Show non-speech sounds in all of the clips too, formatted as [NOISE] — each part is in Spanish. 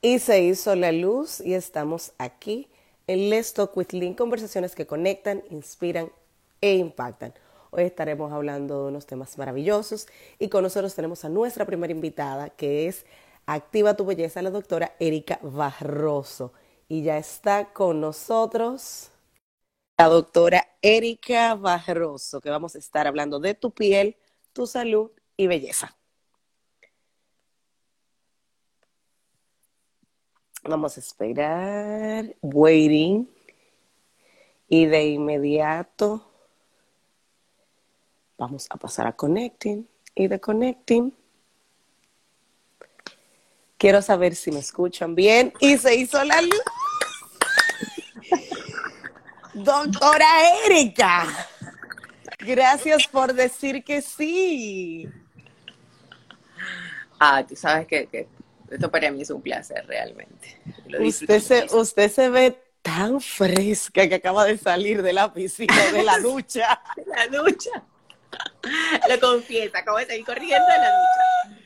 Y se hizo la luz y estamos aquí en Let's Talk with Link, conversaciones que conectan, inspiran e impactan. Hoy estaremos hablando de unos temas maravillosos y con nosotros tenemos a nuestra primera invitada que es Activa tu Belleza, la doctora Erika Barroso. Y ya está con nosotros la doctora Erika Barroso, que vamos a estar hablando de tu piel, tu salud y belleza. Vamos a esperar. Waiting. Y de inmediato vamos a pasar a connecting. Y de connecting. Quiero saber si me escuchan bien. Y se hizo la luz. Doctora Erika. Gracias por decir que sí. Ah, tú sabes que, esto para mí es un placer realmente. usted, se, usted se ve tan fresca que acaba de salir de la piscina, de la [LAUGHS] ducha. de la ducha. Lo confiesa, acabo de salir corriendo de la ducha.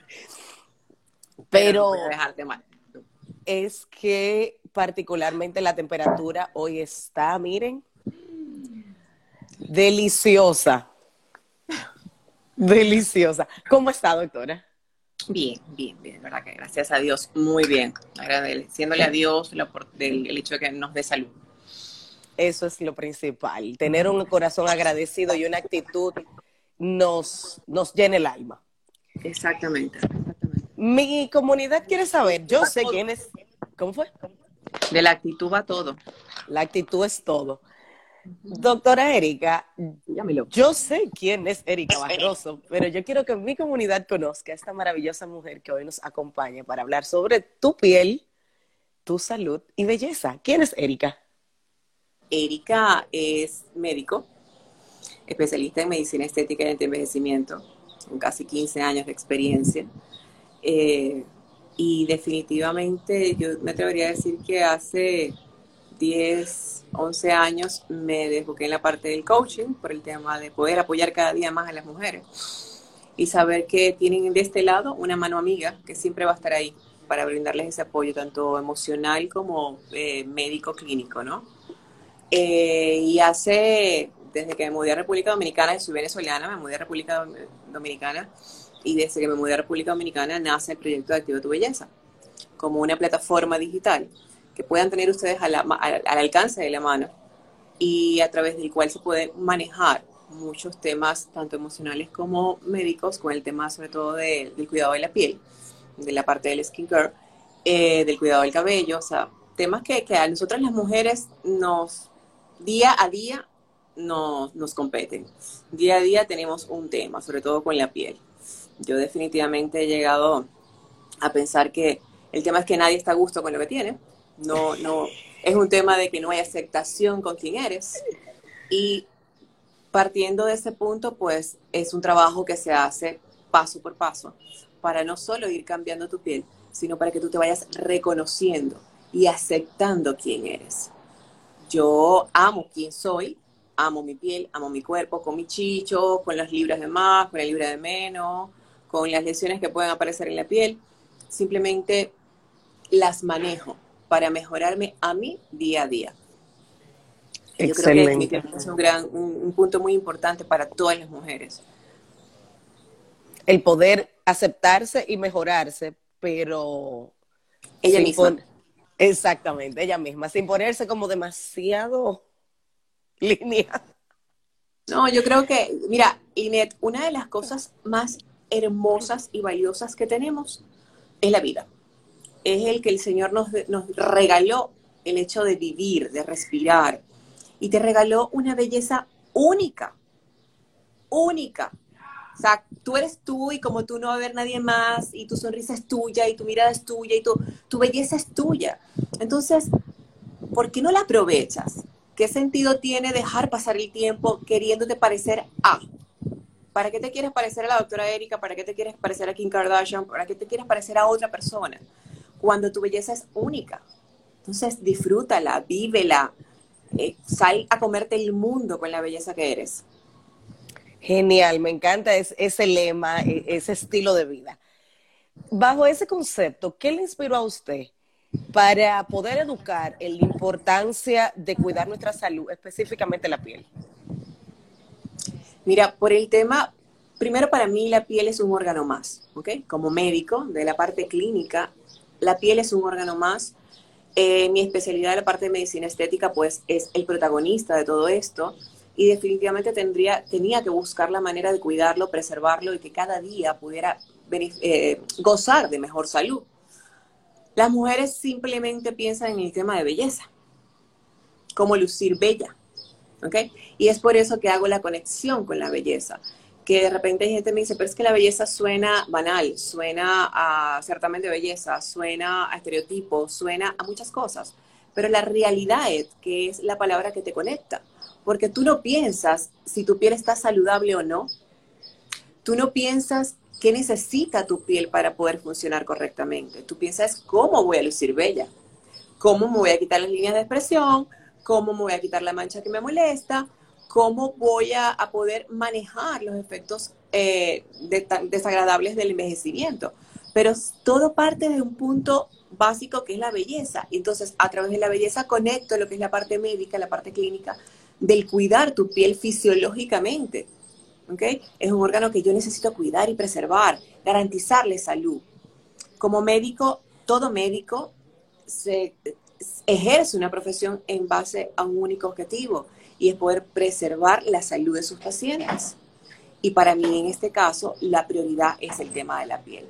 Pero, es que particularmente la temperatura hoy está, miren, deliciosa. Deliciosa. ¿Cómo está, doctora? Bien, bien, bien, verdad que gracias a Dios, muy bien. Agradeciéndole a Dios el hecho de que nos dé salud. Eso es lo principal. Tener un corazón agradecido y una actitud nos, nos llena el alma. Exactamente, Mi comunidad quiere saber, yo sé quién es. ¿Cómo fue? De la actitud va todo. La actitud es todo. Doctora Erika, yo sé quién es Erika Barroso, pero yo quiero que mi comunidad conozca a esta maravillosa mujer que hoy nos acompaña para hablar sobre tu piel, tu salud y belleza. ¿Quién es Erika? Erika es médico, especialista en medicina estética y envejecimiento, con casi 15 años de experiencia. Eh, y definitivamente yo me atrevería a decir que hace 10, 11 años me desboqué en la parte del coaching por el tema de poder apoyar cada día más a las mujeres y saber que tienen de este lado una mano amiga que siempre va a estar ahí para brindarles ese apoyo tanto emocional como eh, médico clínico, ¿no? Eh, y hace, desde que me mudé a República Dominicana, soy venezolana, me mudé a República Dominicana y desde que me mudé a República Dominicana nace el proyecto de Activa tu Belleza como una plataforma digital que puedan tener ustedes al, alcance de la mano y a través del cual se pueden manejar muchos temas, tanto emocionales como médicos, con el tema sobre todo del cuidado de la piel, de la parte del skincare, eh, del cuidado del cabello, o sea, temas que, a nosotras las mujeres nos, día a día, nos, nos competen. Día a día tenemos un tema, sobre todo con la piel. Yo definitivamente he llegado a pensar que el tema es que nadie está a gusto con lo que tiene, no, no, es un tema de que no hay aceptación con quien eres. Y partiendo de ese punto, pues es un trabajo que se hace paso por paso para no solo ir cambiando tu piel, sino para que tú te vayas reconociendo y aceptando quién eres. Yo amo quién soy, amo mi piel, amo mi cuerpo, con mi chicho, con las libras de más, con la libra de menos, con las lesiones que pueden aparecer en la piel. Simplemente las manejo para mejorarme a mí día a día. Yo creo que es un, gran, un, punto muy importante para todas las mujeres. El poder aceptarse y mejorarse, pero... Ella misma. exactamente, ella misma, sin ponerse como demasiado [LAUGHS] línea. No, yo creo que, mira, Inet, una de las cosas más hermosas y valiosas que tenemos es la vida es el que el Señor nos, regaló el hecho de vivir, de respirar, y te regaló una belleza única, única. O sea, tú eres tú y como tú no va a haber nadie más, y tu sonrisa es tuya, y tu mirada es tuya, y tu, tu belleza es tuya. Entonces, ¿por qué no la aprovechas? ¿Qué sentido tiene dejar pasar el tiempo queriéndote parecer a? ¿Para qué te quieres parecer a la doctora Erika? ¿Para qué te quieres parecer a Kim Kardashian? ¿Para qué te quieres parecer a otra persona? Cuando tu belleza es única. Entonces, disfrútala, vívela, eh, sal a comerte el mundo con la belleza que eres. Genial, me encanta ese lema, e, ese estilo de vida. Bajo ese concepto, ¿qué le inspiró a usted para poder educar en la importancia de cuidar nuestra salud, específicamente la piel? Mira, por el tema, primero para mí la piel es un órgano más, ¿ok? Como médico de la parte clínica, la piel es un órgano más. Eh, mi especialidad, la parte de medicina estética, pues es el protagonista de todo esto y definitivamente tendría, tenía que buscar la manera de cuidarlo, preservarlo y que cada día pudiera eh, gozar de mejor salud. Las mujeres simplemente piensan en el tema de belleza, como lucir bella, ¿ok? Y es por eso que hago la conexión con la belleza, que de repente hay gente que me dice, pero es que la belleza suena banal, suena a certamen de belleza, suena a estereotipo, suena a muchas cosas, pero la realidad es que es la palabra que te conecta porque tú no piensas si tu piel está saludable o no. Tú no piensas qué necesita tu piel para poder funcionar correctamente. Tú piensas cómo voy a lucir bella, cómo me voy a quitar las líneas de expresión, cómo me voy a quitar la mancha que me molesta, cómo voy a, poder manejar los efectos eh, desagradables del envejecimiento. Pero todo parte de un punto básico que es la belleza. Entonces, a través de la belleza conecto lo que es la parte médica, la parte clínica, del cuidar tu piel fisiológicamente. ¿okay? Es un órgano que yo necesito cuidar y preservar, garantizarle salud. Como médico, todo médico se ejerce una profesión en base a un único objetivo y es poder preservar la salud de sus pacientes. Y para mí, en este caso, la prioridad es el tema de la piel.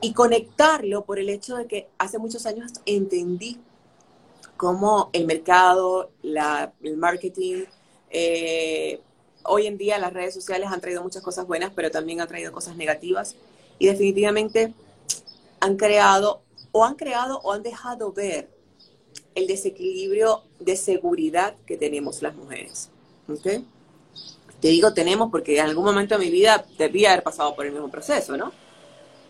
Y conectarlo por el hecho de que hace muchos años entendí cómo el mercado, el marketing, eh, hoy en día las redes sociales han traído muchas cosas buenas, pero también han traído cosas negativas y definitivamente han creado o han creado o han dejado ver el desequilibrio de seguridad que tenemos las mujeres. ¿okay? Te digo tenemos porque en algún momento de mi vida debía haber pasado por el mismo proceso, ¿no?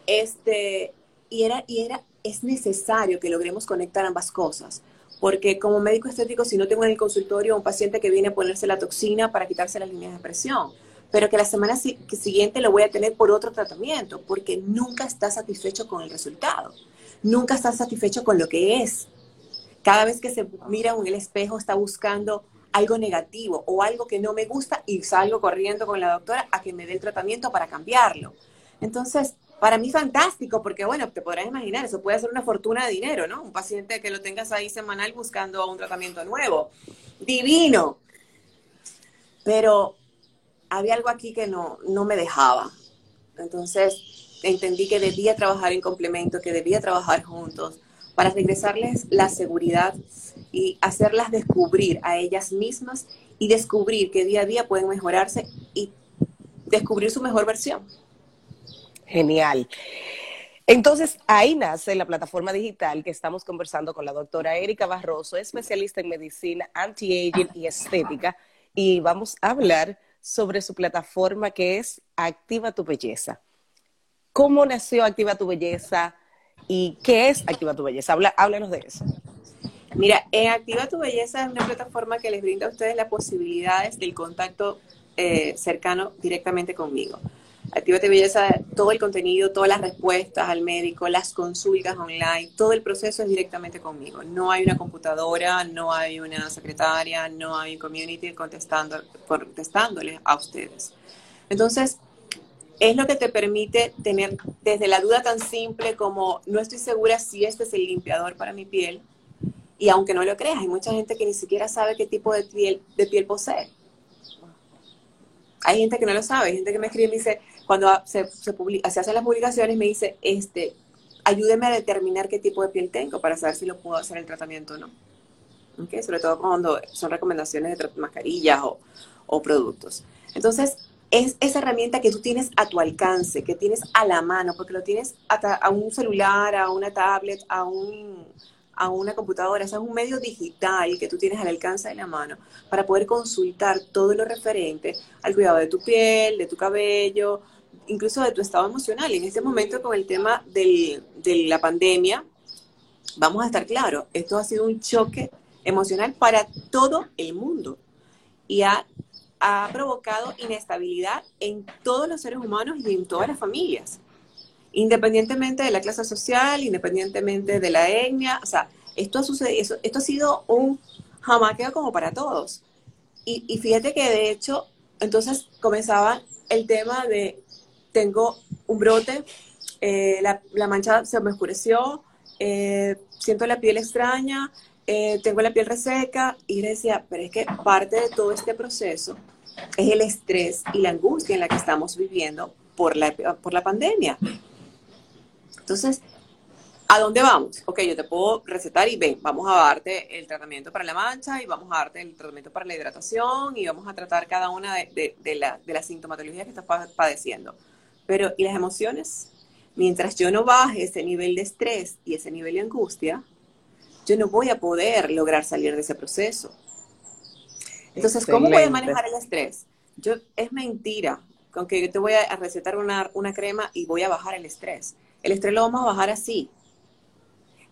Este, y era, y era, es necesario que logremos conectar ambas cosas porque como médico estético, si no tengo en el consultorio un paciente que viene a ponerse la toxina para quitarse las líneas de presión, pero que la semana siguiente lo voy a tener por otro tratamiento, porque nunca está satisfecho con el resultado, nunca está satisfecho con lo que es. Cada vez que se mira en el espejo está buscando algo negativo o algo que no me gusta y salgo corriendo con la doctora a que me dé el tratamiento para cambiarlo. Entonces, para mí fantástico, porque bueno, te podrás imaginar, eso puede ser una fortuna de dinero, ¿no? Un paciente que lo tengas ahí semanal buscando un tratamiento nuevo. Divino. Pero había algo aquí que no, no me dejaba. Entonces entendí que debía trabajar en complemento, que debía trabajar juntos para regresarles la seguridad y hacerlas descubrir a ellas mismas y descubrir que día a día pueden mejorarse y descubrir su mejor versión. Genial. Entonces, ahí nace la plataforma digital que estamos conversando con la doctora Erika Barroso, especialista en medicina anti-aging y estética, y vamos a hablar sobre su plataforma que es Activa tu Belleza. ¿Cómo nació Activa tu Belleza y qué es Activa tu Belleza? háblanos de eso. Mira, en Activa tu Belleza es una plataforma que les brinda a ustedes las posibilidades del contacto eh, cercano directamente conmigo. Actívate Belleza, todo el contenido, todas las respuestas al médico, las consultas online, todo el proceso es directamente conmigo. No hay una computadora, no hay una secretaria, no hay un community contestando, contestándoles a ustedes. Entonces, es lo que te permite tener desde la duda tan simple como no estoy segura si este es el limpiador para mi piel. Y aunque no lo creas, hay mucha gente que ni siquiera sabe qué tipo de piel, de piel posee. Hay gente que no lo sabe, hay gente que me escribe y me dice, cuando se, se, publica, se hacen las publicaciones, me dice, este, ayúdeme a determinar qué tipo de piel tengo para saber si lo puedo hacer el tratamiento o no. ¿Okay? Sobre todo cuando son recomendaciones de mascarillas o, o productos. Entonces, es esa herramienta que tú tienes a tu alcance, que tienes a la mano, porque lo tienes a, un celular, a una tablet, a un, a una computadora, es un medio digital que tú tienes al alcance de la mano para poder consultar todo lo referente al cuidado de tu piel, de tu cabello, incluso de tu estado emocional. En este momento con el tema de la pandemia, vamos a estar claros, esto ha sido un choque emocional para todo el mundo y ha, ha provocado inestabilidad en todos los seres humanos y en todas las familias. independientemente de la clase social, independientemente de la etnia, o sea, esto ha sucedido, esto ha sido un jamaqueo como para todos. Y, y fíjate que de hecho, entonces comenzaba el tema de, tengo un brote, eh, la, la, mancha se me oscureció, eh, siento la piel extraña, eh, tengo la piel reseca, y decía, pero es que parte de todo este proceso es el estrés y la angustia en la que estamos viviendo por la, por la pandemia. Entonces, ¿a dónde vamos? Ok, yo te puedo recetar y ven, vamos a darte el tratamiento para la mancha y vamos a darte el tratamiento para la hidratación y vamos a tratar cada una de, de, la, de las sintomatologías que estás padeciendo. Pero, ¿y las emociones? Mientras yo no baje ese nivel de estrés y ese nivel de angustia, yo no voy a poder lograr salir de ese proceso. Entonces, ¿cómo a manejar el estrés? Yo, es mentira con que yo te voy a recetar una, una crema y voy a bajar el estrés. El estrés lo vamos a bajar así.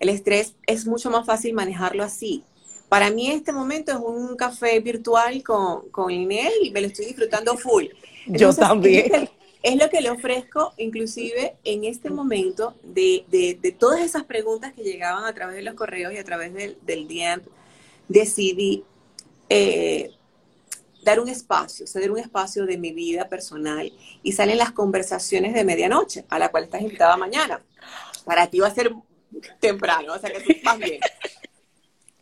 El estrés es mucho más fácil manejarlo así. Para mí este momento es un café virtual con, con Inés y me lo estoy disfrutando full. yo también. Es, lo que le ofrezco, inclusive en este momento, de, de, todas esas preguntas que llegaban a través de los correos y a través del, del DM, decidí eh, dar un espacio, ceder un espacio de mi vida personal y salen las conversaciones de medianoche, a la cual estás invitada mañana. Para ti va a ser temprano, o sea que vas bien.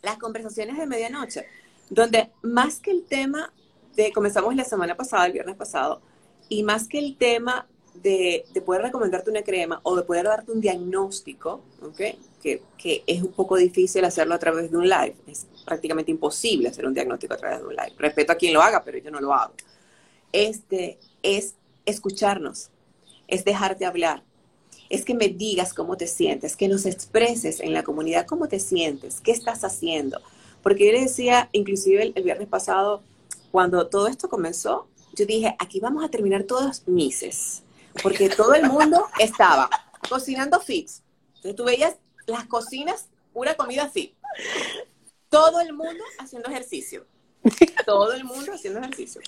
Las conversaciones de medianoche, donde más que el tema de, comenzamos la semana pasada, el viernes pasado, y más que el tema de, poder recomendarte una crema o de poder darte un diagnóstico, ¿okay? que, que, es un poco difícil hacerlo a través de un live, es prácticamente imposible hacer un diagnóstico a través de un live. Respeto a quien lo haga, pero yo no lo hago. Este es escucharnos, es dejarte hablar, es que me digas cómo te sientes, que nos expreses en la comunidad cómo te sientes, qué estás haciendo. Porque yo le decía, inclusive el, viernes pasado, cuando todo esto comenzó, yo dije, aquí vamos a terminar todos mises, porque todo el mundo estaba cocinando fits. Entonces tú veías las cocinas, pura comida fit. Todo el mundo haciendo ejercicio. Todo el mundo haciendo ejercicio.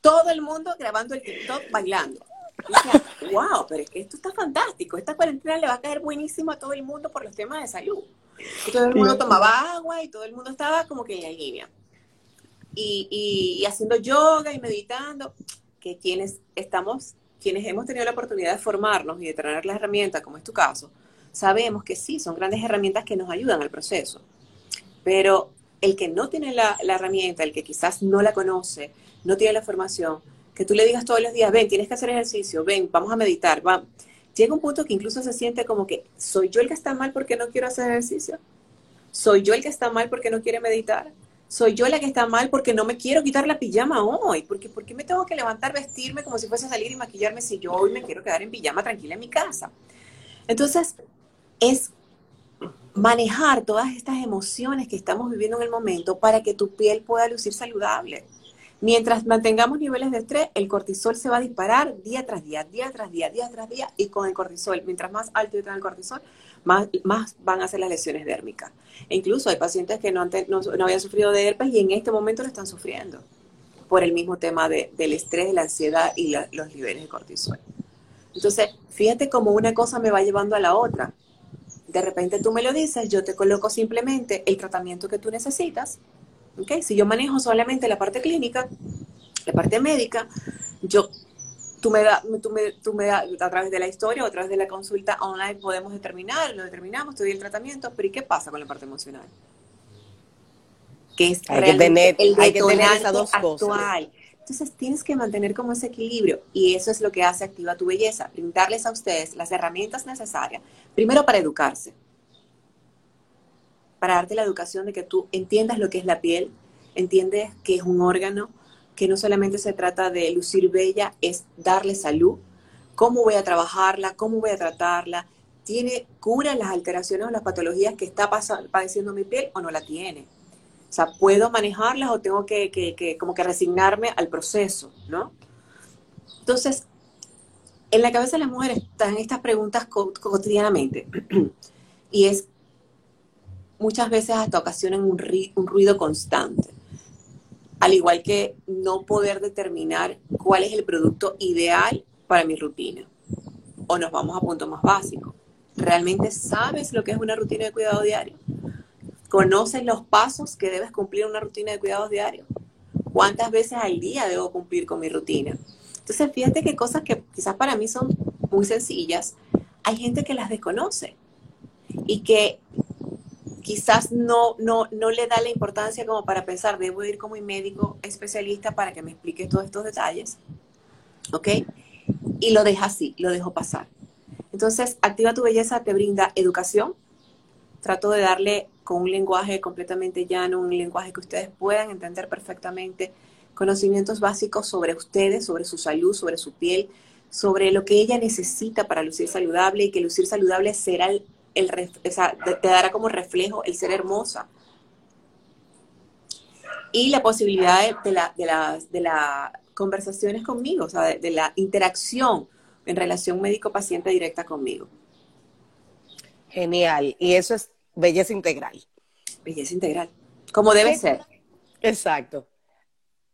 Todo el mundo grabando el TikTok bailando wow, pero es que esto está fantástico. Esta cuarentena le va a caer buenísimo a todo el mundo por los temas de salud. todo el mundo tomaba agua y todo el mundo estaba como que en la línea. Y, y, haciendo yoga y meditando, que quienes estamos, quienes hemos tenido la oportunidad de formarnos y de tener las herramientas, como es tu caso, sabemos que sí, son grandes herramientas que nos ayudan al proceso. Pero el que no tiene la, la herramienta, el que quizás no la conoce, no tiene la formación, que tú le digas todos los días, ven, tienes que hacer ejercicio, ven, vamos a meditar, va. Llega un punto que incluso se siente como que, ¿soy yo el que está mal porque no quiero hacer ejercicio? ¿Soy yo el que está mal porque no quiere meditar? ¿Soy yo la que está mal porque no me quiero quitar la pijama hoy? Porque, ¿Por qué me tengo que levantar, vestirme como si fuese a salir y maquillarme si yo hoy me quiero quedar en pijama tranquila en mi casa? Entonces, es manejar todas estas emociones que estamos viviendo en el momento para que tu piel pueda lucir saludable. Mientras mantengamos niveles de estrés, el cortisol se va a disparar día tras día, día tras día, día tras día, y con el cortisol, mientras más alto está el cortisol, más, más van a ser las lesiones dérmicas. E incluso hay pacientes que no, no, habían sufrido de herpes y en este momento lo están sufriendo por el mismo tema del estrés, la ansiedad y los niveles de cortisol. Entonces, fíjate cómo una cosa me va llevando a la otra. De repente tú me lo dices, yo te coloco simplemente el tratamiento que tú necesitas si yo manejo solamente la parte clínica, la parte médica, yo, tú me das, tú me, tú me a través de la historia o a través de la consulta online podemos determinar, lo determinamos, te doy el tratamiento, pero ¿y qué pasa con la parte emocional? Que es hay que tener, el hay que tener esas dos actual. Entonces tienes que mantener como ese equilibrio y eso es lo que hace Activa tu Belleza, brindarles a ustedes las herramientas necesarias, primero para educarse, para darte la educación de que tú entiendas lo que es la piel, entiendes que es un órgano, que no solamente se trata de lucir bella, es darle salud, cómo voy a trabajarla, cómo voy a tratarla, tiene cura las alteraciones o las patologías que está padeciendo mi piel o no la tiene. O sea, ¿puedo manejarlas o tengo que, como que resignarme al proceso, no? Entonces, en la cabeza de las mujeres están estas preguntas cotidianamente. [CLEARS THROAT] y es, muchas veces hasta ocasionan un ruido constante. Al igual que no poder determinar cuál es el producto ideal para mi rutina. o nos vamos a punto más básico. ¿Realmente sabes lo que es una rutina de cuidado diario? ¿Conoces los pasos que debes cumplir en una rutina de cuidados diario? ¿Cuántas veces al día debo cumplir con mi rutina? Entonces, fíjate que cosas que quizás para mí son muy sencillas, hay gente que las desconoce y que quizás no, no, no le da la importancia como para pensar, debo ir como un médico especialista para que me explique todos estos detalles. ¿Ok? Y lo deja así, lo dejo pasar. Entonces, Activa tu Belleza te brinda educación. Trato de darle con un lenguaje completamente llano, un lenguaje que ustedes puedan entender perfectamente, conocimientos básicos sobre ustedes, sobre su salud, sobre su piel, sobre lo que ella necesita para lucir saludable y que lucir saludable será el, te dará como reflejo el ser hermosa. Y la posibilidad de, la, de, las, de las conversaciones conmigo, o sea, de, la interacción en relación médico-paciente directa conmigo. Genial. Y eso es belleza integral. Belleza integral. Como debe ser. Exacto.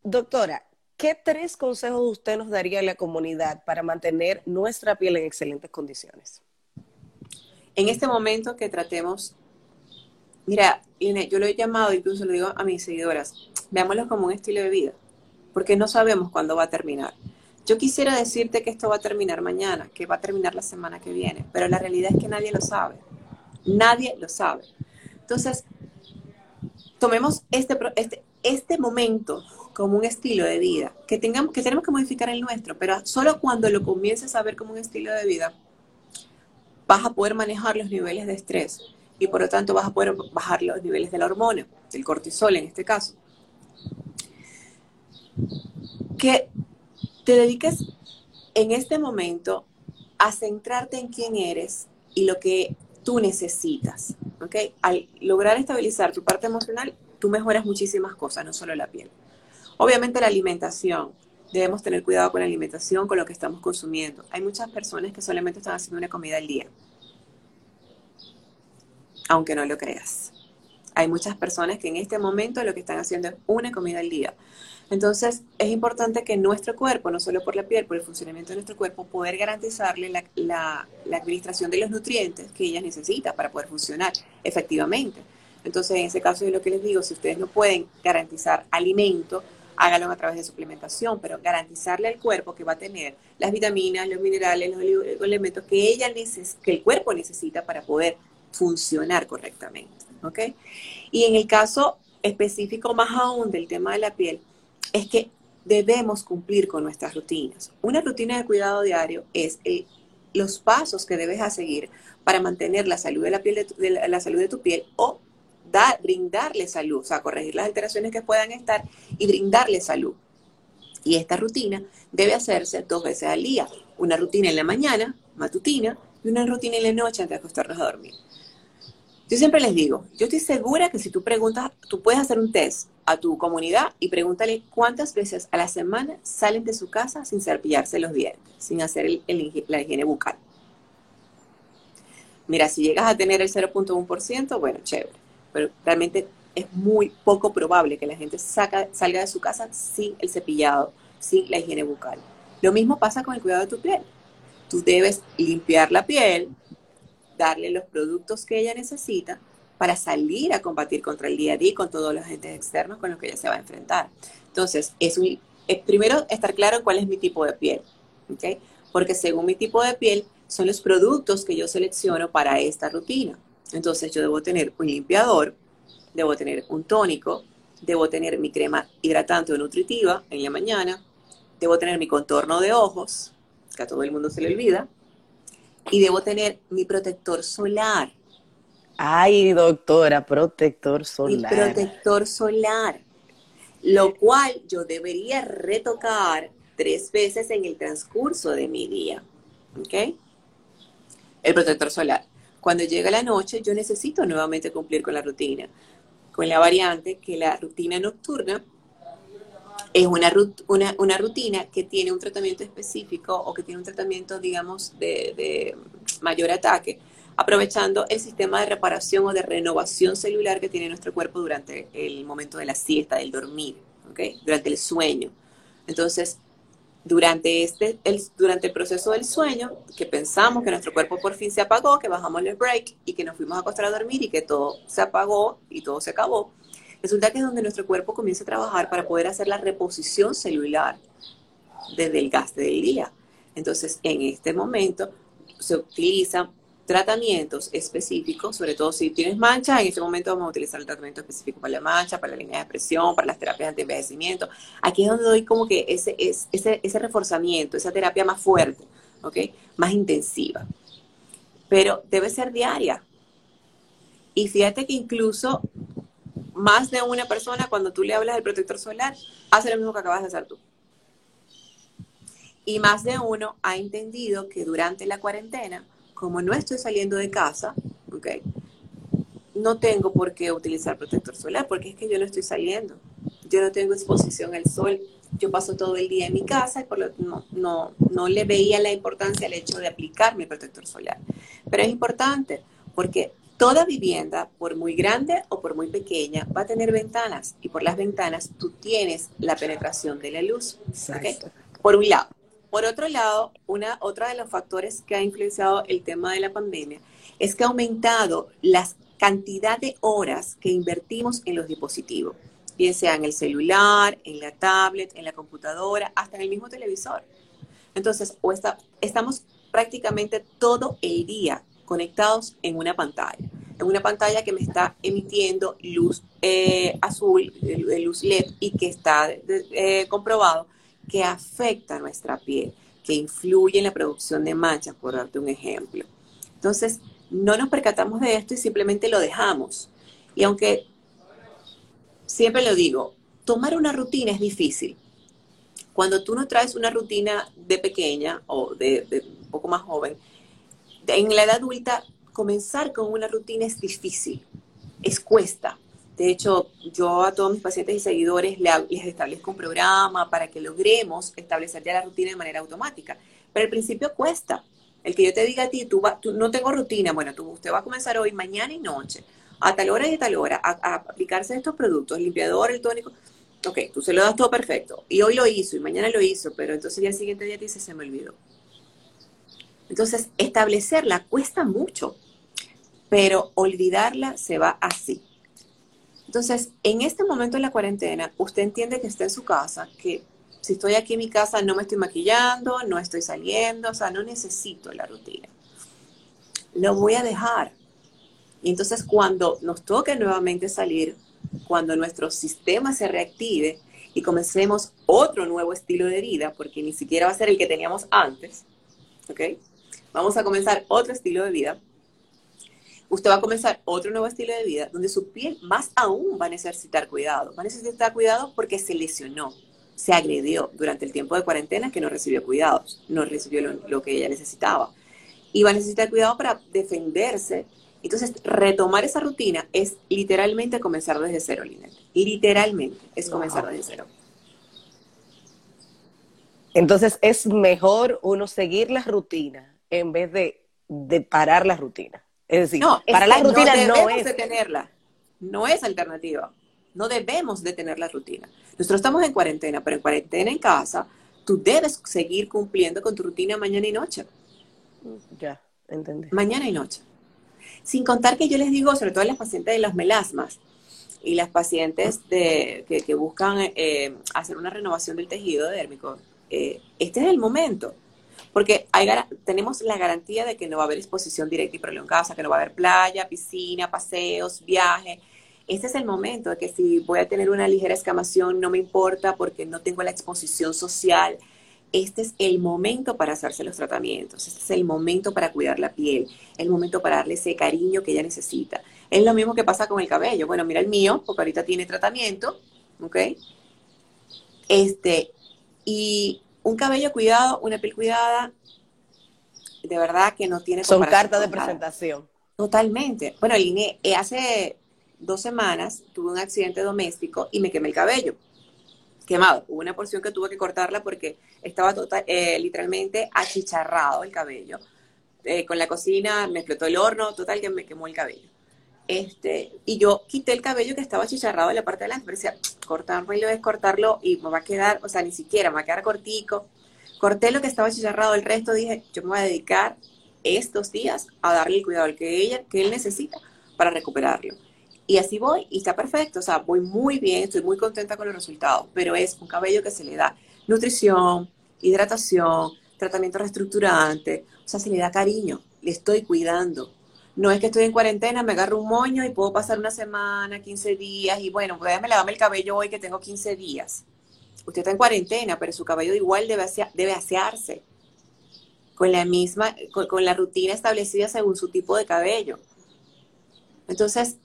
Doctora, ¿qué tres consejos usted nos daría a la comunidad para mantener nuestra piel en excelentes condiciones? En este momento que tratemos, mira, yo lo he llamado, incluso lo digo a mis seguidoras, veámoslo como un estilo de vida, porque no sabemos cuándo va a terminar. Yo quisiera decirte que esto va a terminar mañana, que va a terminar la semana que viene, pero la realidad es que nadie lo sabe. Nadie lo sabe. Entonces, tomemos este, este, este momento como un estilo de vida, que, tengamos, que tenemos que modificar el nuestro, pero solo cuando lo comiences a ver como un estilo de vida, vas a poder manejar los niveles de estrés y por lo tanto vas a poder bajar los niveles de la hormona, del cortisol en este caso. Que te dediques en este momento a centrarte en quién eres y lo que tú necesitas. ¿ok? Al lograr estabilizar tu parte emocional, tú mejoras muchísimas cosas, no solo la piel. Obviamente la alimentación. Debemos tener cuidado con la alimentación, con lo que estamos consumiendo. Hay muchas personas que solamente están haciendo una comida al día. Aunque no lo creas. Hay muchas personas que en este momento lo que están haciendo es una comida al día. Entonces, es importante que nuestro cuerpo, no solo por la piel, por el funcionamiento de nuestro cuerpo, poder garantizarle la, la administración de los nutrientes que ella necesita para poder funcionar efectivamente. Entonces, en ese caso, es lo que les digo, si ustedes no pueden garantizar alimento, hágalo a través de suplementación, pero garantizarle al cuerpo que va a tener las vitaminas, los minerales, los elementos que, ella que el cuerpo necesita para poder funcionar correctamente. Y en el caso específico más aún del tema de la piel, es que debemos cumplir con nuestras rutinas. Una rutina de cuidado diario es los pasos que debes seguir para mantener la salud de la piel de la salud de tu piel o brindarle salud, o sea, corregir las alteraciones que puedan estar y brindarle salud. Y esta rutina debe hacerse dos veces al día. Una rutina en la mañana, matutina, y una rutina en la noche antes de acostarnos a dormir. Yo siempre les digo, yo estoy segura que si tú preguntas, tú puedes hacer un test a tu comunidad y pregúntale cuántas veces a la semana salen de su casa sin cepillarse los dientes, sin hacer la higiene bucal. Mira, si llegas a tener el 0.1%, bueno, chévere pero realmente es muy poco probable que la gente salga de su casa sin el cepillado, sin la higiene bucal. Lo mismo pasa con el cuidado de tu piel. Tú debes limpiar la piel, darle los productos que ella necesita para salir a combatir contra el día a día con todos los agentes externos con los que ella se va a enfrentar. Entonces, es, primero estar claro cuál es mi tipo de piel, ¿okay? porque según mi tipo de piel son los productos que yo selecciono para esta rutina. Entonces yo debo tener un limpiador, debo tener un tónico, debo tener mi crema hidratante o nutritiva en la mañana, debo tener mi contorno de ojos, que a todo el mundo se le olvida, y debo tener mi protector solar. Ay, doctora, protector solar. Mi protector solar, lo cual yo debería retocar tres veces en el transcurso de mi día. ¿Ok? El protector solar. Cuando llega la noche, yo necesito nuevamente cumplir con la rutina, con la variante que la rutina nocturna es una, una, rutina que tiene un tratamiento específico o que tiene un tratamiento, digamos, de, mayor ataque, aprovechando el sistema de reparación o de renovación celular que tiene nuestro cuerpo durante el momento de la siesta, del dormir, durante el sueño. Entonces, durante, este, el, durante el proceso del sueño, que pensamos que nuestro cuerpo por fin se apagó, que bajamos el break y que nos fuimos a acostar a dormir y que todo se apagó y todo se acabó, resulta que es donde nuestro cuerpo comienza a trabajar para poder hacer la reposición celular desde el gasto del día. Entonces, en este momento se utilizan tratamientos específicos, sobre todo si tienes mancha, en este momento vamos a utilizar el tratamiento específico para la mancha, para la línea de expresión, para las terapias de envejecimiento. Aquí es donde doy como que ese, ese, ese reforzamiento, esa terapia más fuerte, ¿ok? Más intensiva. Pero debe ser diaria. Y fíjate que incluso más de una persona, cuando tú le hablas del protector solar, hace lo mismo que acabas de hacer tú. Y más de uno ha entendido que durante la cuarentena, como no estoy saliendo de casa, ¿ok? No tengo por qué utilizar protector solar porque es que yo no estoy saliendo. Yo no tengo exposición al sol. Yo paso todo el día en mi casa y por lo no, no, no le veía la importancia al hecho de aplicar mi protector solar. Pero es importante porque toda vivienda, por muy grande o por muy pequeña, va a tener ventanas y por las ventanas tú tienes la penetración de la luz. ¿okay? Por un lado. Por otro lado, una, otra de los factores que ha influenciado el tema de la pandemia es que ha aumentado la cantidad de horas que invertimos en los dispositivos, bien sea en el celular, en la tablet, en la computadora, hasta en el mismo televisor. Entonces, o estamos prácticamente todo el día conectados en una pantalla, en una pantalla que me está emitiendo luz eh, azul, luz LED, y que está eh, comprobado que afecta nuestra piel, que influye en la producción de manchas, por darte un ejemplo. Entonces, no nos percatamos de esto y simplemente lo dejamos. Y aunque siempre lo digo, tomar una rutina es difícil. Cuando tú no traes una rutina de pequeña o de, un poco más joven, en la edad adulta comenzar con una rutina es difícil, es cuesta. De hecho, yo a todos mis pacientes y seguidores les establezco un programa para que logremos establecer ya la rutina de manera automática. Pero al principio cuesta. El que yo te diga a ti, tú, no tengo rutina, bueno, tú, usted va a comenzar hoy, mañana y noche, a tal hora y a tal hora, a, aplicarse estos productos, el limpiador, el tónico. Ok, tú se lo das todo perfecto. Y hoy lo hizo y mañana lo hizo, pero entonces ya el siguiente día te dice, se me olvidó. Entonces, establecerla cuesta mucho, pero olvidarla se va así. Entonces, en este momento de la cuarentena, usted entiende que está en su casa, que si estoy aquí en mi casa no me estoy maquillando, no estoy saliendo, o sea, no necesito la rutina. Lo voy a dejar. Y entonces cuando nos toque nuevamente salir, cuando nuestro sistema se reactive y comencemos otro nuevo estilo de vida, porque ni siquiera va a ser el que teníamos antes, ¿ok? Vamos a comenzar otro estilo de vida usted va a comenzar otro nuevo estilo de vida donde su piel más aún va a necesitar cuidado. Va a necesitar cuidado porque se lesionó, se agredió durante el tiempo de cuarentena que no recibió cuidados, no recibió lo, que ella necesitaba. Y va a necesitar cuidado para defenderse. Entonces, retomar esa rutina es literalmente comenzar desde cero, Linet. Literalmente es comenzar desde cero. Entonces, es mejor uno seguir la rutina en vez de, de parar la rutina. Es decir, no, para la rutina no, es. detenerla. No es alternativa. No debemos detener la rutina. Nosotros estamos en cuarentena, pero en cuarentena en casa, tú debes seguir cumpliendo con tu rutina mañana y noche. Ya, entendí. Mañana y noche. Sin contar que yo les digo, sobre todo a las pacientes de los melasmas y las pacientes de, que, buscan eh, hacer una renovación del tejido dérmico, eh, este es el momento porque tenemos la garantía de que no va a haber exposición directa y prolongada, o sea, que no va a haber playa, piscina, paseos, viaje. Este es el momento de que si voy a tener una ligera escamación, no me importa porque no tengo la exposición social. Este es el momento para hacerse los tratamientos, este es el momento para cuidar la piel, el momento para darle ese cariño que ella necesita. Es lo mismo que pasa con el cabello. Bueno, mira el mío, porque ahorita tiene tratamiento, ¿ok? Este, y un cabello cuidado, una piel cuidada, de verdad que no tiene Son cartas de presentación. Totalmente. Bueno, eh, hace dos semanas tuve un accidente doméstico y me quemé el cabello. Quemado. Hubo una porción que tuve que cortarla porque estaba total, eh, literalmente achicharrado el cabello. Eh, con la cocina me explotó el horno, total que me quemó el cabello. Este, y yo quité el cabello que estaba chicharrado en la parte de adelante, pero decía, cortarlo es cortarlo y me va a quedar, o sea, ni siquiera me va a quedar cortico. corté lo que estaba chicharrado, el resto dije, yo me voy a dedicar estos días a darle el cuidado que, ella, que él necesita para recuperarlo. Y así voy, y está perfecto, o sea, voy muy bien, estoy muy contenta con los resultados, pero es un cabello que se le da nutrición, hidratación, tratamiento reestructurante, o sea, se le da cariño, le estoy cuidando. No es que estoy en cuarentena, me agarro un moño y puedo pasar una semana, 15 días, y bueno, pues déjame lavarme el cabello hoy que tengo 15 días. Usted está en cuarentena, pero su cabello igual debe, debe asearse con la misma, con, la rutina establecida según su tipo de cabello. Entonces,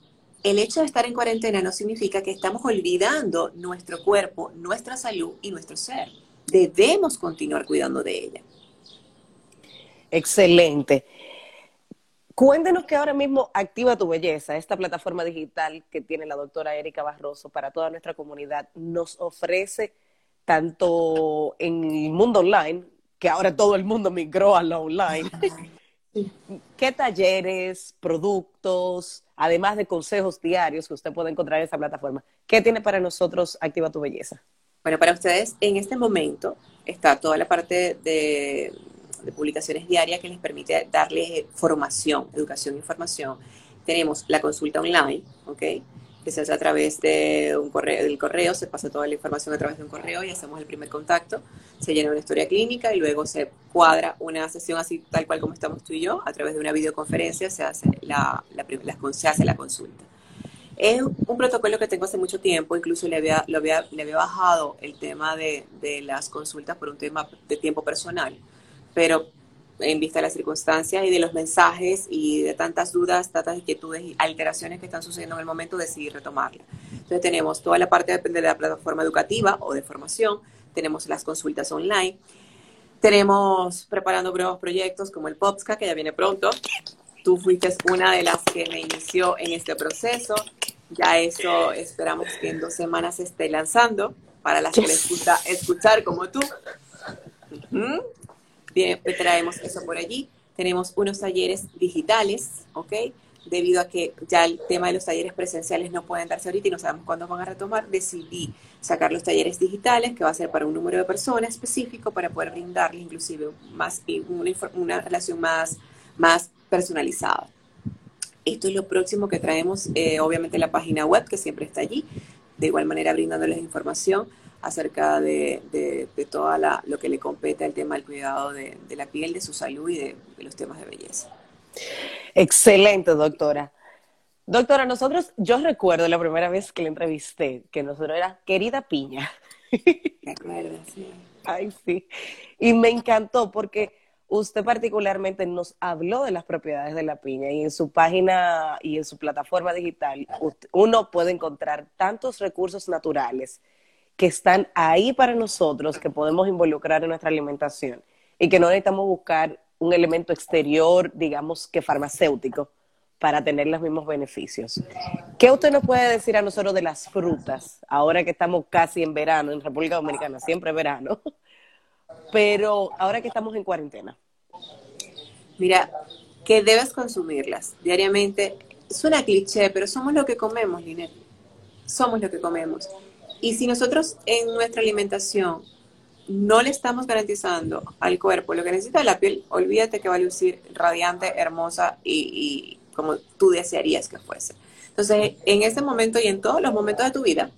el hecho de estar en cuarentena no significa que estamos olvidando nuestro cuerpo, nuestra salud y nuestro ser. Debemos continuar cuidando de ella. Excelente. Cuéntenos que ahora mismo Activa tu Belleza, esta plataforma digital que tiene la doctora Erika Barroso para toda nuestra comunidad, nos ofrece tanto en el mundo online, que ahora todo el mundo migró a lo online. ¿Qué talleres, productos, además de consejos diarios que usted puede encontrar en esa plataforma? ¿Qué tiene para nosotros Activa tu Belleza? Bueno, para ustedes en este momento está toda la parte de, de publicaciones diarias que les permite darles formación, educación e información. Tenemos la consulta online, ¿ok? que se hace a través de un correo, del correo, se pasa toda la información a través de un correo y hacemos el primer contacto, se llena una historia clínica y luego se cuadra una sesión así tal cual como estamos tú y yo, a través de una videoconferencia se hace la, la, se hace la consulta. Es un protocolo que tengo hace mucho tiempo, incluso le había, lo había, le había bajado el tema de, de las consultas por un tema de tiempo personal, pero en vista de las circunstancias y de los mensajes y de tantas dudas, tantas inquietudes y alteraciones que están sucediendo en el momento, decidí retomarla. Entonces tenemos toda la parte de la plataforma educativa o de formación, tenemos las consultas online, tenemos preparando nuevos proyectos como el POPSCA, que ya viene pronto. Tú fuiste una de las que me inició en este proceso. Ya eso esperamos que en dos semanas se esté lanzando para las que les gusta escuchar como tú. Bien, pues traemos eso por allí. Tenemos unos talleres digitales, ¿ok? Debido a que ya el tema de los talleres presenciales no pueden darse ahorita y no sabemos cuándo van a retomar, decidí sacar los talleres digitales, que va a ser para un número de personas específico, para poder brindarles inclusive más, una, una relación más, más personalizada. Esto es lo próximo que traemos, eh, obviamente la página web, que siempre está allí, de igual manera brindándoles información acerca de, de, todo lo que le compete al tema del cuidado de, la piel, de su salud y de, los temas de belleza. Excelente, doctora. Doctora, nosotros, yo recuerdo la primera vez que le entrevisté, que nosotros era querida piña. Me acuerdo, sí. Ay, sí. Y me encantó porque usted particularmente nos habló de las propiedades de la piña y en su página y en su plataforma digital uno puede encontrar tantos recursos naturales que están ahí para nosotros, que podemos involucrar en nuestra alimentación y que no necesitamos buscar un elemento exterior, digamos que farmacéutico, para tener los mismos beneficios. ¿Qué usted nos puede decir a nosotros de las frutas, ahora que estamos casi en verano, en República Dominicana, siempre verano, [LAUGHS] pero ahora que estamos en cuarentena? Mira, que debes consumirlas diariamente. Suena cliché, pero somos lo que comemos, Linet. Somos lo que comemos. Y si nosotros en nuestra alimentación no le estamos garantizando al cuerpo lo que necesita la piel, olvídate que va a lucir radiante, hermosa y, como tú desearías que fuese. Entonces, en este momento y en todos los momentos de tu vida,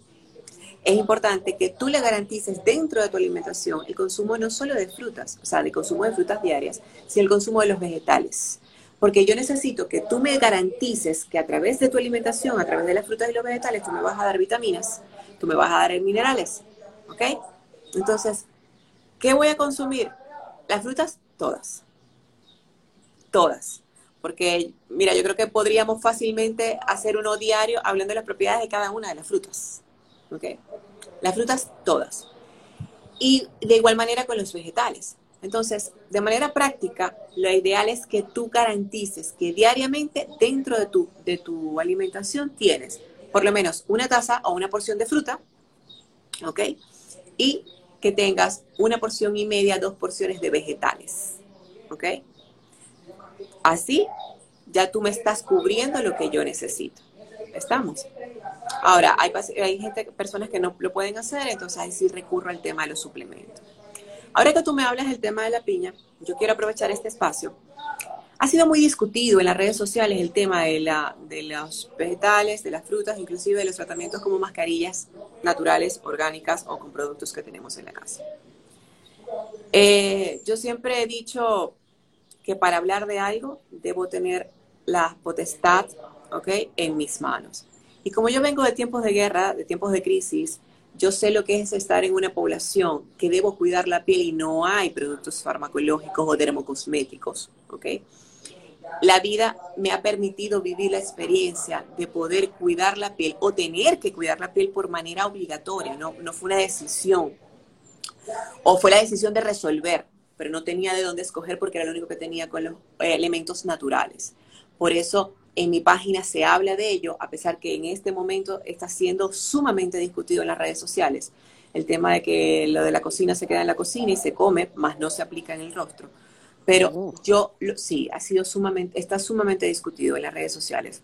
es importante que tú le garantices dentro de tu alimentación el consumo no solo de frutas, o sea, de consumo de frutas diarias, sino el consumo de los vegetales. Porque yo necesito que tú me garantices que a través de tu alimentación, a través de las frutas y los vegetales, tú me vas a dar vitaminas, tú me vas a dar minerales, ¿ok? Entonces, ¿qué voy a consumir? Las frutas, todas. Todas. Porque, mira, yo creo que podríamos fácilmente hacer uno diario hablando de las propiedades de cada una de las frutas. ¿Ok? Las frutas, todas. Y de igual manera con los vegetales. Entonces, de manera práctica, lo ideal es que tú garantices que diariamente dentro de tu, de tu alimentación tienes por lo menos una taza o una porción de fruta, ¿ok? Y que tengas una porción y media, dos porciones de vegetales, ¿ok? Así ya tú me estás cubriendo lo que yo necesito. ¿Estamos? Ahora, hay, hay gente, personas que no lo pueden hacer, entonces ahí sí recurro al tema de los suplementos. Ahora que tú me hablas del tema de la piña, yo quiero aprovechar este espacio. Ha sido muy discutido en las redes sociales el tema de, la, de los vegetales, de las frutas, inclusive de los tratamientos como mascarillas naturales, orgánicas o con productos que tenemos en la casa. Eh, yo siempre he dicho que para hablar de algo debo tener la potestad ¿okay? en mis manos. Y como yo vengo de tiempos de guerra, de tiempos de crisis, yo sé lo que es estar en una población que debo cuidar la piel y no hay productos farmacológicos o dermocosméticos, ¿ok? La vida me ha permitido vivir la experiencia de poder cuidar la piel o tener que cuidar la piel por manera obligatoria, no, no fue una decisión. O fue la decisión de resolver, pero no tenía de dónde escoger porque era lo único que tenía con los eh, elementos naturales. Por eso en mi página se habla de ello, a pesar que en este momento está siendo sumamente discutido en las redes sociales. El tema de que lo de la cocina se queda en la cocina y se come, más no se aplica en el rostro. Pero oh. yo, sí, ha sido sumamente, está sumamente discutido en las redes sociales.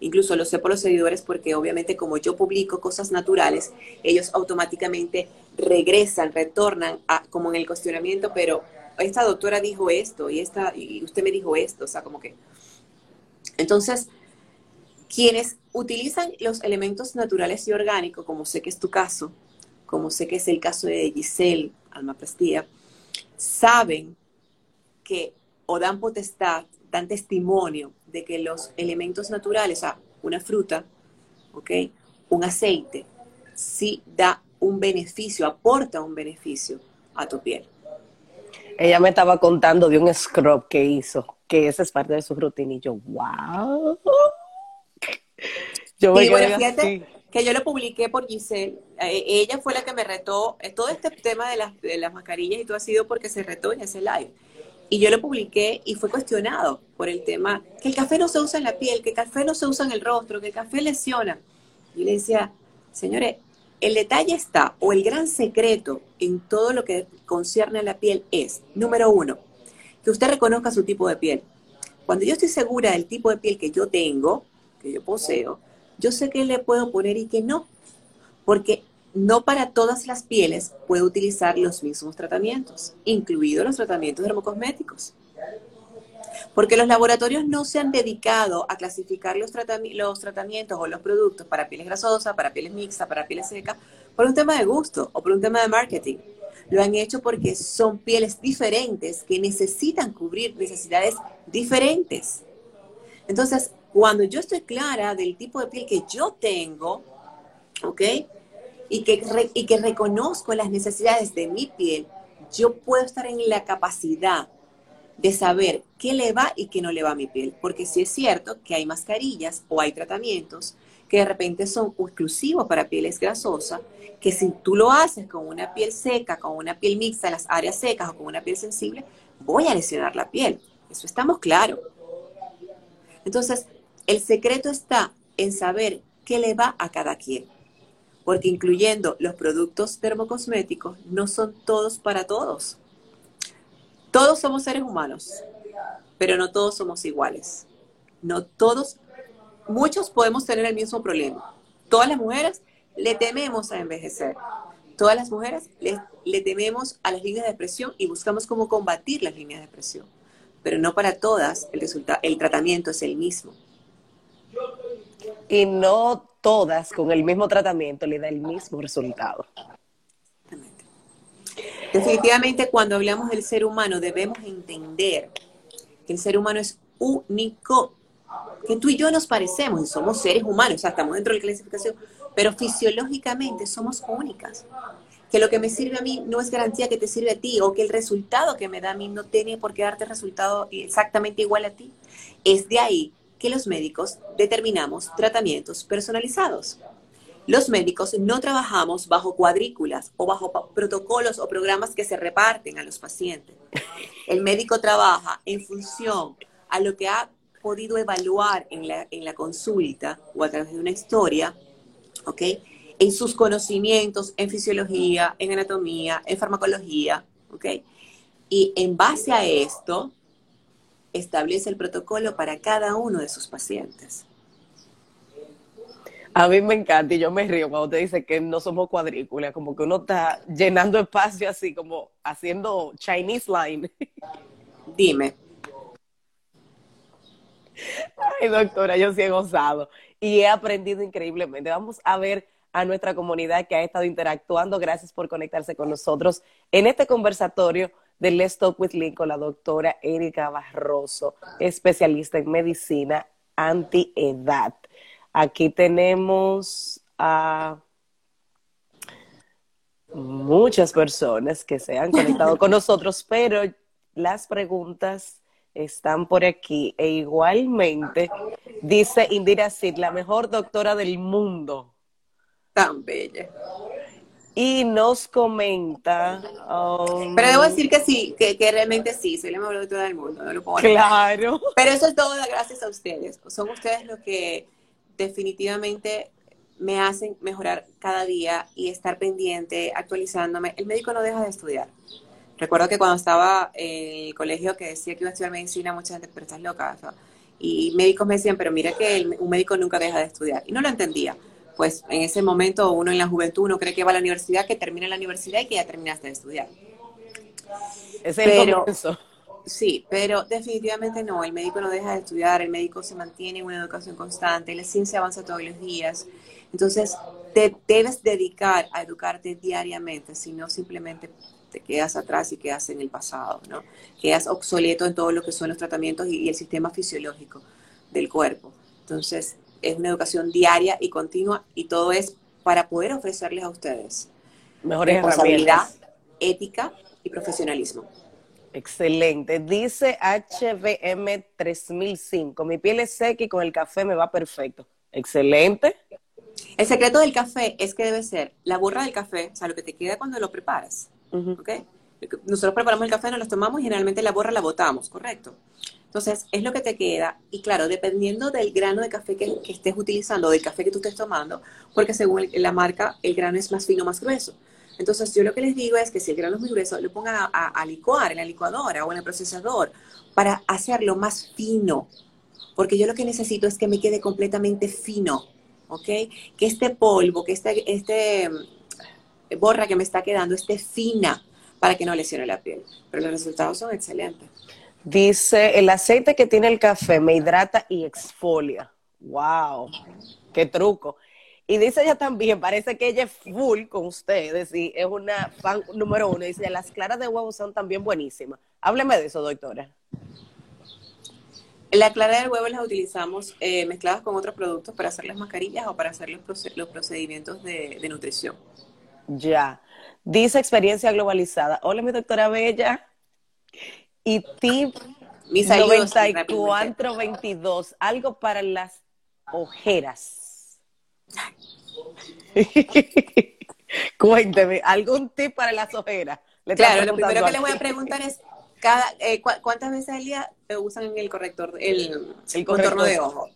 Incluso lo sé por los seguidores porque obviamente como yo publico cosas naturales, ellos automáticamente regresan, retornan a, como en el cuestionamiento, pero esta doctora dijo esto y, esta, y usted me dijo esto, o sea, como que entonces, quienes utilizan los elementos naturales y orgánicos, como sé que es tu caso, como sé que es el caso de Giselle Almaplastía, saben que o dan potestad, dan testimonio de que los elementos naturales, o sea, una fruta, ¿ok? Un aceite, sí da un beneficio, aporta un beneficio a tu piel. Ella me estaba contando de un scrub que hizo que esa es parte de su rutina y yo, wow. Yo bueno, fíjate que yo lo publiqué por Giselle. Eh, ella fue la que me retó. Eh, todo este tema de las, de las mascarillas y todo ha sido porque se retó en ese live. Y yo lo publiqué y fue cuestionado por el tema que el café no se usa en la piel, que el café no se usa en el rostro, que el café lesiona. Y le decía, señores, el detalle está, o el gran secreto en todo lo que concierne a la piel es, número uno, que usted reconozca su tipo de piel. Cuando yo estoy segura del tipo de piel que yo tengo, que yo poseo, yo sé qué le puedo poner y qué no. Porque no para todas las pieles puedo utilizar los mismos tratamientos, incluidos los tratamientos dermocosméticos. Porque los laboratorios no se han dedicado a clasificar los, los tratamientos o los productos para pieles grasosas, para pieles mixtas, para pieles secas, por un tema de gusto o por un tema de marketing. Lo han hecho porque son pieles diferentes que necesitan cubrir necesidades diferentes. Entonces, cuando yo estoy clara del tipo de piel que yo tengo, ¿ok? Y que, y que reconozco las necesidades de mi piel, yo puedo estar en la capacidad de saber qué le va y qué no le va a mi piel. Porque sí es cierto que hay mascarillas o hay tratamientos que de repente son exclusivos para pieles grasosas, que si tú lo haces con una piel seca, con una piel mixta las áreas secas o con una piel sensible, voy a lesionar la piel. Eso estamos claros. Entonces, el secreto está en saber qué le va a cada quien. Porque incluyendo los productos termocosméticos, no son todos para todos. Todos somos seres humanos, pero no todos somos iguales. No todos muchos podemos tener el mismo problema. Todas las mujeres le tememos a envejecer. Todas las mujeres le, tememos a las líneas de depresión y buscamos cómo combatir las líneas de depresión. Pero no para todas el, el tratamiento es el mismo. Y no todas con el mismo tratamiento le da el mismo resultado. Definitivamente cuando hablamos del ser humano debemos entender que el ser humano es único que tú y yo nos parecemos y somos seres humanos, o sea, estamos dentro de la clasificación, pero fisiológicamente somos únicas. Que lo que me sirve a mí no es garantía que te sirve a ti, o que el resultado que me da a mí no tiene por qué darte resultado exactamente igual a ti. Es de ahí que los médicos determinamos tratamientos personalizados. Los médicos no trabajamos bajo cuadrículas o bajo protocolos o programas que se reparten a los pacientes. El médico trabaja en función a lo que ha podido evaluar en la, en la consulta o a través de una historia, ¿ok? En sus conocimientos en fisiología, en anatomía, en farmacología, ¿ok? Y en base a esto, establece el protocolo para cada uno de sus pacientes. A mí me encanta y yo me río cuando te dice que no somos cuadrículas, como que uno está llenando espacio así, como haciendo Chinese line. Dime. Ay, doctora, yo sí he gozado y he aprendido increíblemente. Vamos a ver a nuestra comunidad que ha estado interactuando. Gracias por conectarse con nosotros en este conversatorio de Let's Talk with Link con la doctora Erika Barroso, especialista en medicina antiedad. Aquí tenemos a muchas personas que se han conectado con nosotros, pero las preguntas están por aquí. E igualmente, dice Indira Sid, la mejor doctora del mundo. Tan bella. Y nos comenta. Um, Pero debo decir que sí, que, realmente sí, soy la mejor doctora del mundo, no lo puedo Claro. Pero eso es todo gracias a ustedes. Son ustedes los que definitivamente me hacen mejorar cada día y estar pendiente, actualizándome. El médico no deja de estudiar. Recuerdo que cuando estaba en el colegio que decía que iba a estudiar medicina, mucha gente, pero estás loca. Y médicos me decían, pero mira que un médico nunca deja de estudiar. Y no lo entendía. Pues en ese momento uno en la juventud, uno cree que va a la universidad, que termina la universidad y que ya terminaste de estudiar. Es el pero, Sí, pero definitivamente no. El médico no deja de estudiar, el médico se mantiene en una educación constante, la ciencia avanza todos los días. Entonces, te debes dedicar a educarte diariamente, si no simplemente te quedas atrás y quedas en el pasado, ¿no? Quedas obsoleto en todo lo que son los tratamientos y, el sistema fisiológico del cuerpo. Entonces, es una educación diaria y continua y todo es para poder ofrecerles a ustedes mejores responsabilidad, ética y profesionalismo. Excelente. Dice HBM 3005, mi piel es seca y con el café me va perfecto. Excelente. El secreto del café es que debe ser la borra del café, o sea, lo que te queda cuando lo preparas. Nosotros preparamos el café, nos lo tomamos y generalmente la borra la botamos, ¿correcto? Entonces, es lo que te queda. Y claro, dependiendo del grano de café que, estés utilizando, del café que tú estés tomando, porque según la marca, el grano es más fino, más grueso. Entonces, yo lo que les digo es que si el grano es muy grueso, lo pongan a, a licuar en la licuadora o en el procesador para hacerlo más fino. Porque yo lo que necesito es que me quede completamente fino, ¿ok? Que este polvo, que este, este borra que me está quedando esté fina para que no lesione la piel. Pero los resultados son excelentes. Dice, el aceite que tiene el café me hidrata y exfolia. ¡Wow! ¡Qué truco! Y dice ella también, parece que ella es full con ustedes y es una fan número uno. Dice, las claras de huevo son también buenísimas. Hábleme de eso, doctora. La clara del huevo las utilizamos eh, mezcladas con otros productos para hacer las mascarillas o para hacer los, procedimientos de nutrición. Ya. Dice experiencia globalizada. Hola, mi doctora Bella. Y tip Mis 9422. Algo para las ojeras. Cuénteme, ¿algún tip para las ojeras? claro, lo primero que le voy a preguntar es, cada, eh, ¿cuántas veces al día usan el corrector, el, el contorno de ojo?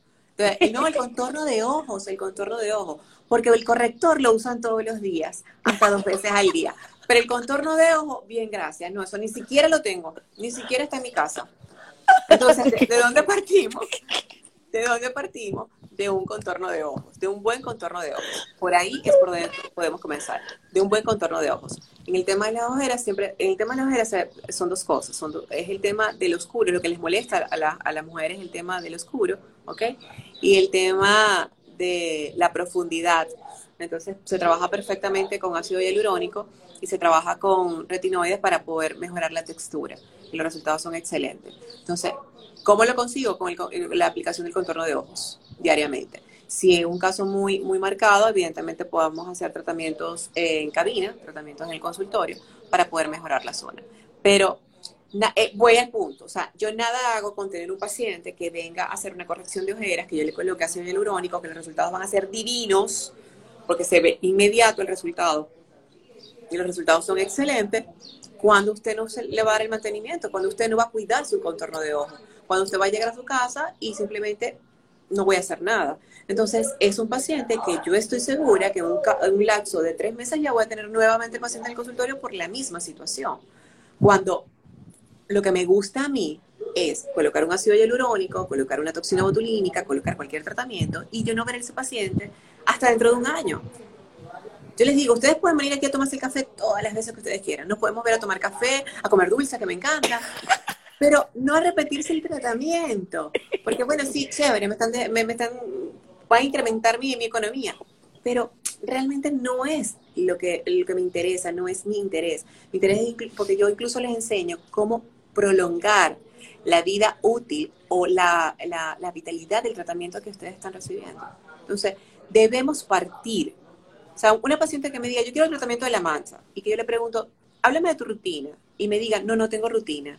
No, el [LAUGHS] contorno de ojos, el contorno de ojo porque el corrector lo usan todos los días, hasta dos veces al día. Pero el contorno de ojo, bien, gracias. No, eso ni siquiera lo tengo, ni siquiera está en mi casa. Entonces, ¿de, dónde partimos? ¿De dónde partimos? De un contorno de ojos, de un buen contorno de ojos. Por ahí es por donde podemos comenzar, de un buen contorno de ojos. En el tema de las ojeras, siempre, en el tema de las ojeras son dos cosas. Es el tema del oscuro, lo que les molesta a, la, a las mujeres, el tema del oscuro, ¿ok? Y el tema de la profundidad. Entonces se trabaja perfectamente con ácido hialurónico y se trabaja con retinoides para poder mejorar la textura. Y los resultados son excelentes. Entonces, ¿cómo lo consigo? Con la aplicación del contorno de ojos diariamente. Si es un caso muy, muy marcado, evidentemente podemos hacer tratamientos en cabina, tratamientos en el consultorio, para poder mejorar la zona. Pero eh, voy al punto, o sea, yo nada hago con tener un paciente que venga a hacer una corrección de ojeras, que yo le coloque ácido hialurónico, que los resultados van a ser divinos, porque se ve inmediato el resultado, y los resultados son excelentes, cuando usted no se le va a dar el mantenimiento, cuando usted no va a cuidar su contorno de ojo, cuando usted va a llegar a su casa y simplemente no voy a hacer nada. Entonces, es un paciente que yo estoy segura que en un, un lapso de tres meses ya voy a tener nuevamente paciente en el consultorio por la misma situación. Cuando lo que me gusta a mí es colocar un ácido hialurónico, colocar una toxina botulínica, colocar cualquier tratamiento y yo no ver a ese paciente hasta dentro de un año. Yo les digo, ustedes pueden venir aquí a tomarse el café todas las veces que ustedes quieran. Nos podemos ver a tomar café, a comer dulce, que me encanta. Pero no repetirse el tratamiento. Porque bueno, sí, chévere, me están, me, están, va a incrementar mi, mi economía. Pero realmente no es lo que, lo que me interesa, no es mi interés. Mi interés es porque yo incluso les enseño cómo prolongar la vida útil o la, la, la vitalidad del tratamiento que ustedes están recibiendo. Entonces, debemos partir o sea, una paciente que me diga, yo quiero el tratamiento de la mancha, y que yo le pregunto, háblame de tu rutina, y me diga, no, no tengo rutina,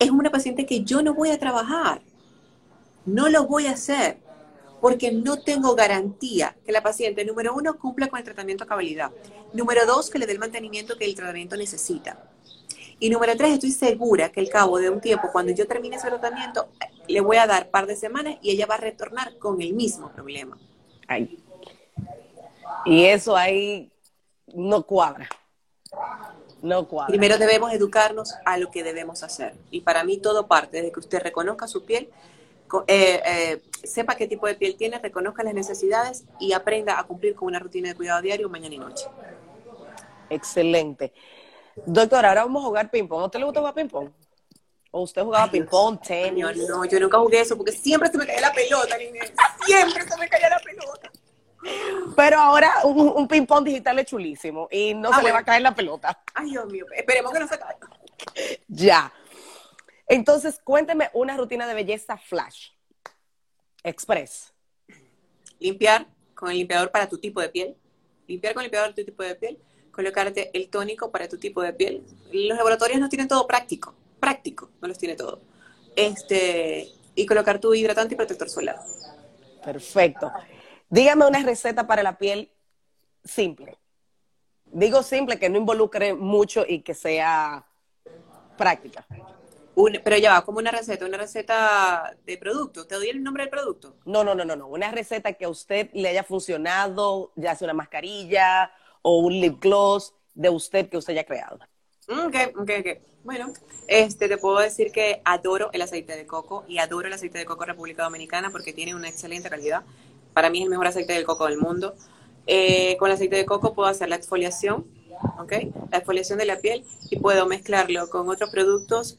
es una paciente que yo no voy a trabajar, no lo voy a hacer, porque no tengo garantía que la paciente, número uno, cumpla con el tratamiento a cabalidad, número dos, que le dé el mantenimiento que el tratamiento necesita. Y número tres, estoy segura que al cabo de un tiempo, cuando yo termine ese tratamiento, le voy a dar par de semanas y ella va a retornar con el mismo problema. Ay, y eso ahí no cuadra. No cuadra. Primero debemos educarnos a lo que debemos hacer. Y para mí todo parte desde que usted reconozca su piel, eh, eh, sepa qué tipo de piel tiene, reconozca las necesidades y aprenda a cumplir con una rutina de cuidado diario mañana y noche. Excelente. Doctora, ahora vamos a jugar ping-pong. ¿A usted le gusta jugar ping-pong? ¿O usted jugaba ping-pong, tenis? No, yo nunca jugué eso porque siempre se me caía la pelota, Siempre se me caía la pelota. Pero ahora un, ping-pong digital es chulísimo y no ah, se le va a caer la pelota. Ay, Dios mío, esperemos que no se caiga. Ya. Entonces, cuénteme una rutina de belleza flash. Express. Limpiar con el limpiador para tu tipo de piel. Limpiar con el limpiador para tu tipo de piel. Colocarte el tónico para tu tipo de piel. Los laboratorios no tienen todo práctico. Práctico, no los tiene todo. Este, y colocar tu hidratante y protector solar. Perfecto. Dígame una receta para la piel simple. Digo simple, que no involucre mucho y que sea práctica. pero ya va, como una receta, una receta de producto. ¿Te doy el nombre del producto? No, no, no, no, no. Una receta que a usted le haya funcionado, ya sea una mascarilla o un lip gloss de usted que usted haya creado. Mm, ok, ok, ok. Bueno, este, te puedo decir que adoro el aceite de coco y adoro el aceite de coco República Dominicana porque tiene una excelente calidad para mí es el mejor aceite de coco del mundo. Eh, con el aceite de coco puedo hacer la exfoliación, ¿ok? La exfoliación de la piel y puedo mezclarlo con otros productos.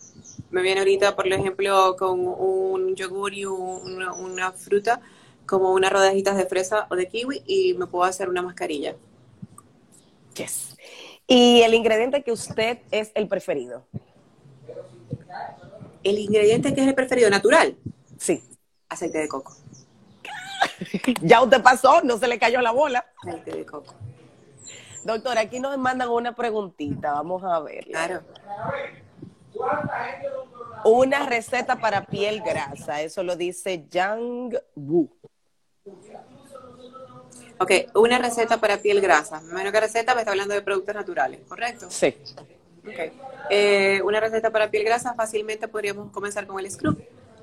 Me viene ahorita, por ejemplo, con un yogur y una, fruta, como unas rodajitas de fresa o de kiwi y me puedo hacer una mascarilla. Yes. ¿Y el ingrediente que usted es el preferido? El ingrediente que es el preferido, natural. Sí. Aceite de coco. [LAUGHS] ya usted pasó, no se le cayó la bola. Aceite de coco. Doctora, aquí nos mandan una preguntita, vamos a ver. Claro. Una receta para piel grasa, eso lo dice Yang Wu. Ok, una receta para piel grasa. Menos que receta me está hablando de productos naturales, ¿correcto? Sí. Okay. Eh, una receta para piel grasa, fácilmente podríamos comenzar con el scrub.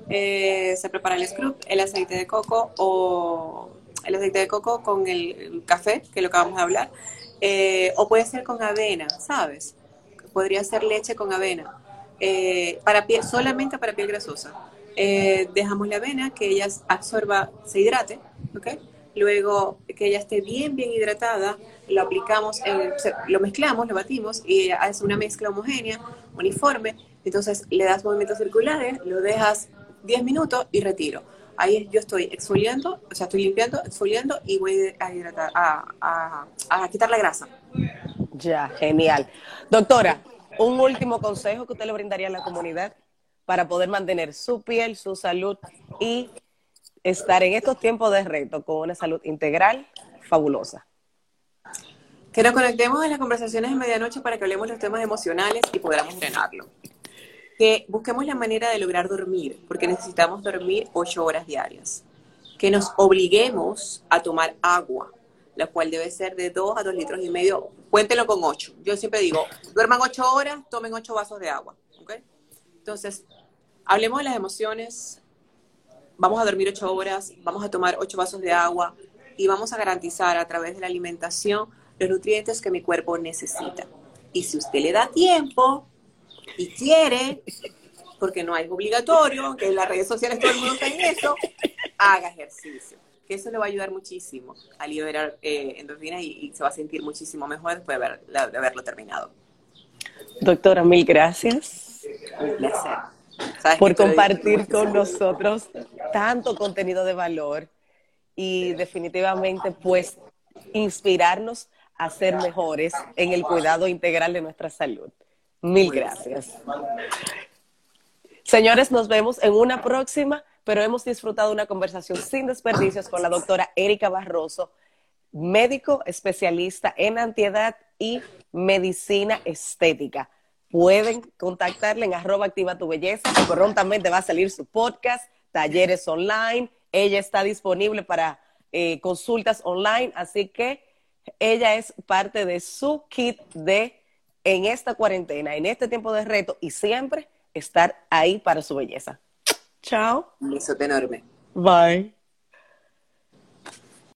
Eh, se prepara el scrub, el aceite de coco o el aceite de coco con el café, que es lo que vamos a hablar, eh, o puede ser con avena, ¿sabes? Podría ser leche con avena, eh, para piel, solamente para piel grasosa. dejamos la avena, que ella absorba, se hidrate, ¿ok? Luego que ella esté bien, bien hidratada, lo aplicamos, lo mezclamos, lo batimos y hace una mezcla homogénea, uniforme. Entonces le das movimientos circulares, lo dejas 10 minutos y retiro. Ahí yo estoy exfoliando, o sea, estoy limpiando, exfoliando y voy a hidratar, a, a, quitar la grasa. Ya, genial. Doctora, un último consejo que usted le brindaría a la comunidad para poder mantener su piel, su salud y estar en estos tiempos de reto con una salud integral fabulosa. Que nos conectemos en las conversaciones de medianoche para que hablemos de los temas emocionales y podamos entrenarlo que busquemos la manera de lograr dormir, porque necesitamos dormir ocho horas diarias. Que nos obliguemos a tomar agua, la cual debe ser de dos a dos litros y medio. Cuéntenlo con ocho. Yo siempre digo, duerman ocho horas, tomen ocho vasos de agua. Entonces, hablemos de las emociones. Vamos a dormir ocho horas, vamos a tomar ocho vasos de agua y vamos a garantizar a través de la alimentación los nutrientes que mi cuerpo necesita. Y si usted le da tiempo, y quiere, porque no es obligatorio, aunque en las redes sociales todo el mundo está en eso, haga ejercicio. que eso le va a ayudar muchísimo a liberar eh, endorfinas y, se va a sentir muchísimo mejor después de, de haberlo terminado. Doctora, mil gracias. Un placer por compartir con nosotros tanto contenido de valor y definitivamente pues inspirarnos a ser mejores en el cuidado integral de nuestra salud. Mil gracias. Señores, nos vemos en una próxima, pero hemos disfrutado una conversación sin desperdicios con la doctora Erika Barroso, médico especialista en antiedad y medicina estética pueden contactarle en arroba activa tu belleza. Prontamente va a salir su podcast, talleres online. Ella está disponible para eh, consultas online, así que ella es parte de su kit de en esta cuarentena, en este tiempo de reto y siempre estar ahí para su belleza. Chao. Un besote enorme. Bye.